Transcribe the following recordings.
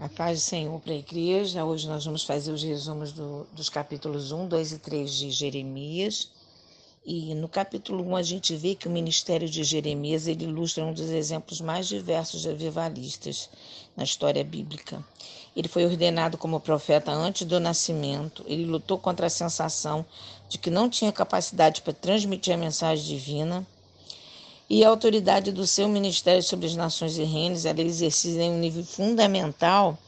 A paz do Senhor para a igreja. Hoje nós vamos fazer os resumos do, dos capítulos 1, 2 e 3 de Jeremias. E no capítulo 1 a gente vê que o ministério de Jeremias ele ilustra um dos exemplos mais diversos de avivalistas na história bíblica. Ele foi ordenado como profeta antes do nascimento. Ele lutou contra a sensação de que não tinha capacidade para transmitir a mensagem divina e a autoridade do seu ministério sobre as nações e reinos era exercida em um nível fundamental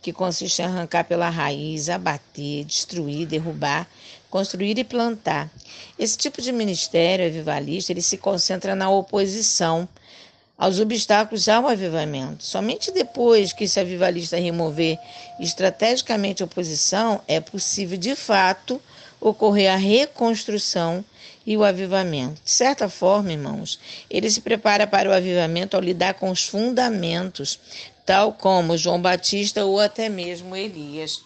que consiste em arrancar pela raiz, abater, destruir, derrubar, construir e plantar. Esse tipo de ministério avivalista ele se concentra na oposição aos obstáculos ao avivamento. Somente depois que esse avivalista remover estrategicamente a oposição é possível de fato ocorrer a reconstrução e o avivamento. De certa forma, irmãos, ele se prepara para o avivamento ao lidar com os fundamentos, tal como João Batista ou até mesmo Elias.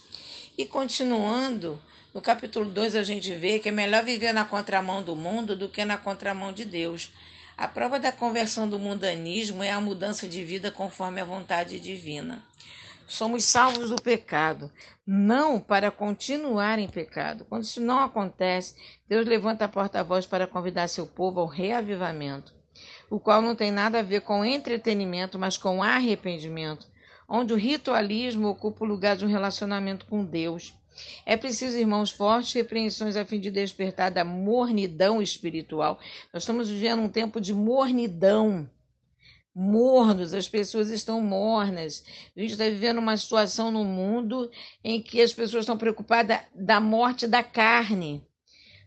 E continuando, no capítulo 2 a gente vê que é melhor viver na contramão do mundo do que na contramão de Deus. A prova da conversão do mundanismo é a mudança de vida conforme a vontade divina. Somos salvos do pecado, não para continuar em pecado. Quando isso não acontece, Deus levanta a porta-voz para convidar seu povo ao reavivamento, o qual não tem nada a ver com entretenimento, mas com arrependimento, onde o ritualismo ocupa o lugar de um relacionamento com Deus. É preciso, irmãos, fortes repreensões a fim de despertar da mornidão espiritual. Nós estamos vivendo um tempo de mornidão mornos, as pessoas estão mornas. A gente está vivendo uma situação no mundo em que as pessoas estão preocupadas da morte da carne.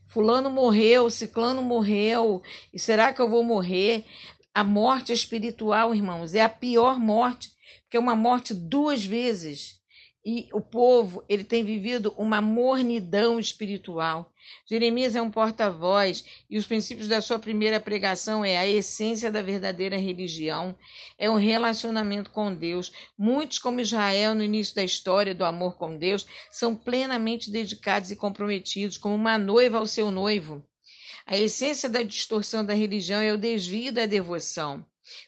Fulano morreu, Ciclano morreu, e será que eu vou morrer? A morte espiritual, irmãos, é a pior morte, porque é uma morte duas vezes e o povo ele tem vivido uma mornidão espiritual. Jeremias é um porta-voz e os princípios da sua primeira pregação é a essência da verdadeira religião, é um relacionamento com Deus. Muitos, como Israel no início da história do amor com Deus, são plenamente dedicados e comprometidos, como uma noiva ao seu noivo. A essência da distorção da religião é o desvio da devoção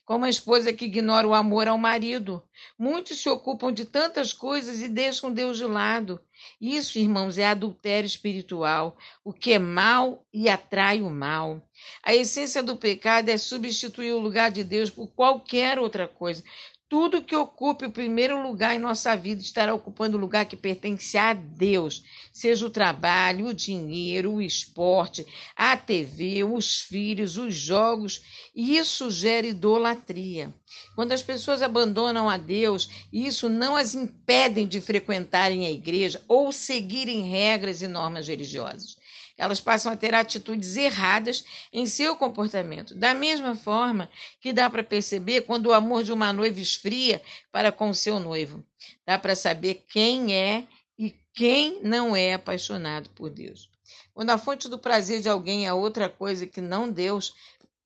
como a esposa que ignora o amor ao marido. Muitos se ocupam de tantas coisas e deixam Deus de lado. Isso, irmãos, é adultério espiritual, o que é mal e atrai o mal. A essência do pecado é substituir o lugar de Deus por qualquer outra coisa. Tudo que ocupe o primeiro lugar em nossa vida estará ocupando o lugar que pertence a Deus, seja o trabalho, o dinheiro, o esporte, a TV, os filhos, os jogos, isso gera idolatria. Quando as pessoas abandonam a Deus, isso não as impedem de frequentarem a igreja ou seguirem regras e normas religiosas elas passam a ter atitudes erradas em seu comportamento. Da mesma forma que dá para perceber quando o amor de uma noiva esfria para com seu noivo. Dá para saber quem é e quem não é apaixonado por Deus. Quando a fonte do prazer de alguém é outra coisa que não Deus,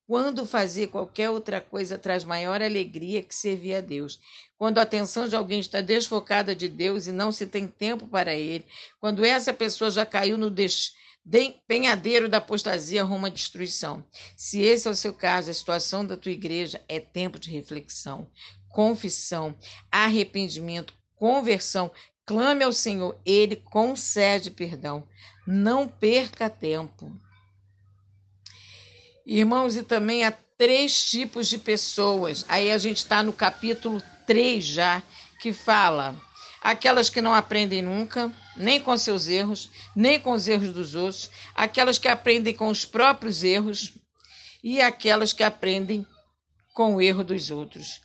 quando fazer qualquer outra coisa traz maior alegria que servir a Deus. Quando a atenção de alguém está desfocada de Deus e não se tem tempo para Ele. Quando essa pessoa já caiu no des penhadeiro da apostasia rumo à destruição. Se esse é o seu caso, a situação da tua igreja é tempo de reflexão, confissão, arrependimento, conversão. Clame ao Senhor, ele concede perdão. Não perca tempo. Irmãos, e também há três tipos de pessoas. Aí a gente está no capítulo 3 já, que fala aquelas que não aprendem nunca, nem com seus erros, nem com os erros dos outros, aquelas que aprendem com os próprios erros e aquelas que aprendem com o erro dos outros.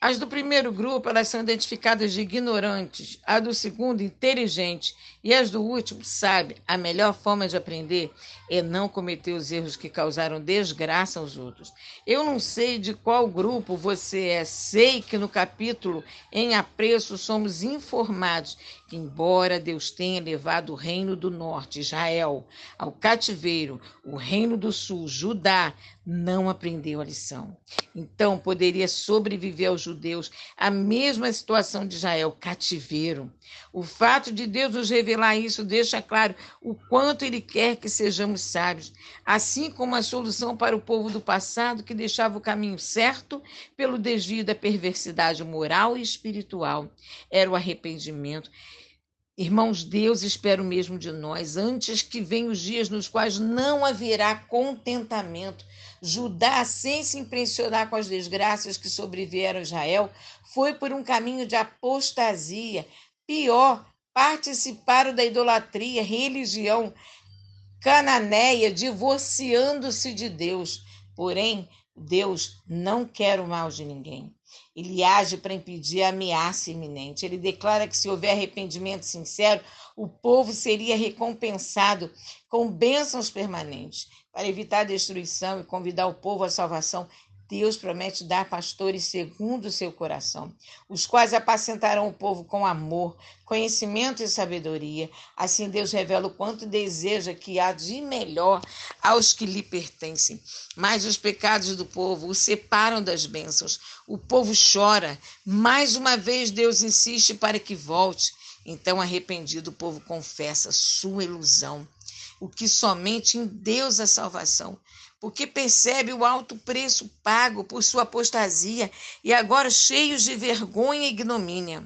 As do primeiro grupo, elas são identificadas de ignorantes, a do segundo, inteligente, e as do último, sabe, a melhor forma de aprender é não cometer os erros que causaram desgraça aos outros. Eu não sei de qual grupo você é, sei que no capítulo em apreço somos informados que, embora Deus tenha levado o reino do norte, Israel, ao cativeiro, o reino do sul, Judá, não aprendeu a lição. Então poderia sobreviver aos judeus a mesma situação de Israel, cativeiro. O fato de Deus nos revelar isso deixa claro o quanto Ele quer que sejamos sábios, assim como a solução para o povo do passado que deixava o caminho certo pelo desvio da perversidade moral e espiritual. Era o arrependimento. Irmãos, Deus espera o mesmo de nós, antes que venham os dias nos quais não haverá contentamento. Judá, sem se impressionar com as desgraças que sobrevieram a Israel, foi por um caminho de apostasia. Pior, participaram da idolatria, religião cananeia, divorciando-se de Deus. Porém, Deus não quer o mal de ninguém. Ele age para impedir a ameaça iminente. Ele declara que se houver arrependimento sincero, o povo seria recompensado com bênçãos permanentes. Para evitar a destruição e convidar o povo à salvação, Deus promete dar pastores segundo o seu coração, os quais apacentarão o povo com amor, conhecimento e sabedoria. Assim, Deus revela o quanto deseja que há de melhor aos que lhe pertencem. Mas os pecados do povo o separam das bênçãos. O povo chora. Mais uma vez, Deus insiste para que volte. Então, arrependido, o povo confessa sua ilusão o que somente em Deus a salvação, porque percebe o alto preço pago por sua apostasia e agora cheios de vergonha e ignomínia.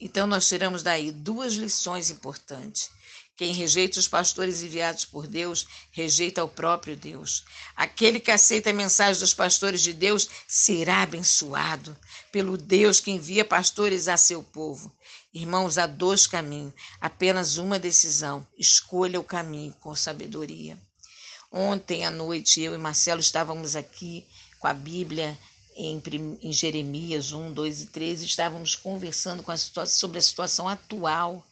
Então nós tiramos daí duas lições importantes. Quem rejeita os pastores enviados por Deus, rejeita o próprio Deus. Aquele que aceita a mensagem dos pastores de Deus será abençoado pelo Deus que envia pastores a seu povo. Irmãos, há dois caminhos, apenas uma decisão. Escolha o caminho com sabedoria. Ontem à noite, eu e Marcelo estávamos aqui com a Bíblia em, em Jeremias 1, 2 e 3, estávamos conversando a situação, sobre a situação atual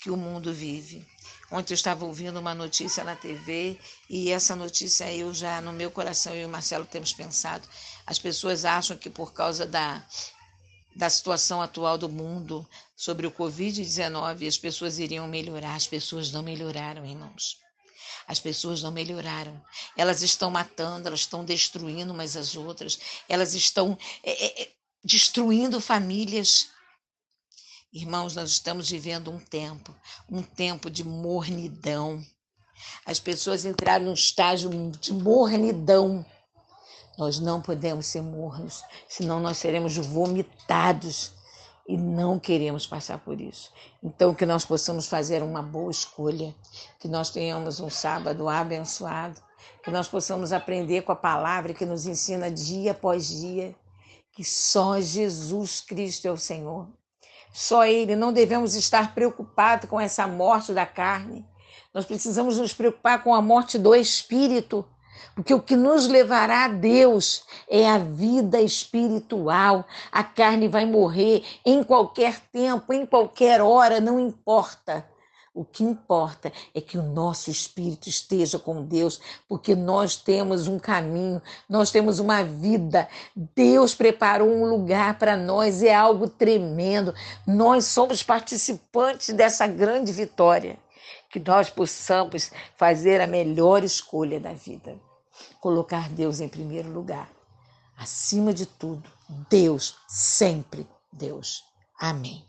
que o mundo vive. Ontem eu estava ouvindo uma notícia na TV e essa notícia eu já, no meu coração, eu e o Marcelo temos pensado. As pessoas acham que por causa da da situação atual do mundo sobre o Covid-19, as pessoas iriam melhorar. As pessoas não melhoraram, irmãos. As pessoas não melhoraram. Elas estão matando, elas estão destruindo umas às outras, elas estão é, é, é destruindo famílias. Irmãos, nós estamos vivendo um tempo, um tempo de mornidão. As pessoas entraram num estágio de mornidão nós não podemos ser mornos, senão nós seremos vomitados e não queremos passar por isso. Então, que nós possamos fazer uma boa escolha, que nós tenhamos um sábado abençoado, que nós possamos aprender com a palavra que nos ensina dia após dia que só Jesus Cristo é o Senhor. Só Ele, não devemos estar preocupados com essa morte da carne. Nós precisamos nos preocupar com a morte do espírito porque o que nos levará a Deus é a vida espiritual. A carne vai morrer em qualquer tempo, em qualquer hora, não importa. O que importa é que o nosso espírito esteja com Deus, porque nós temos um caminho, nós temos uma vida. Deus preparou um lugar para nós, é algo tremendo. Nós somos participantes dessa grande vitória. Que nós possamos fazer a melhor escolha da vida colocar Deus em primeiro lugar. Acima de tudo, Deus, sempre Deus. Amém.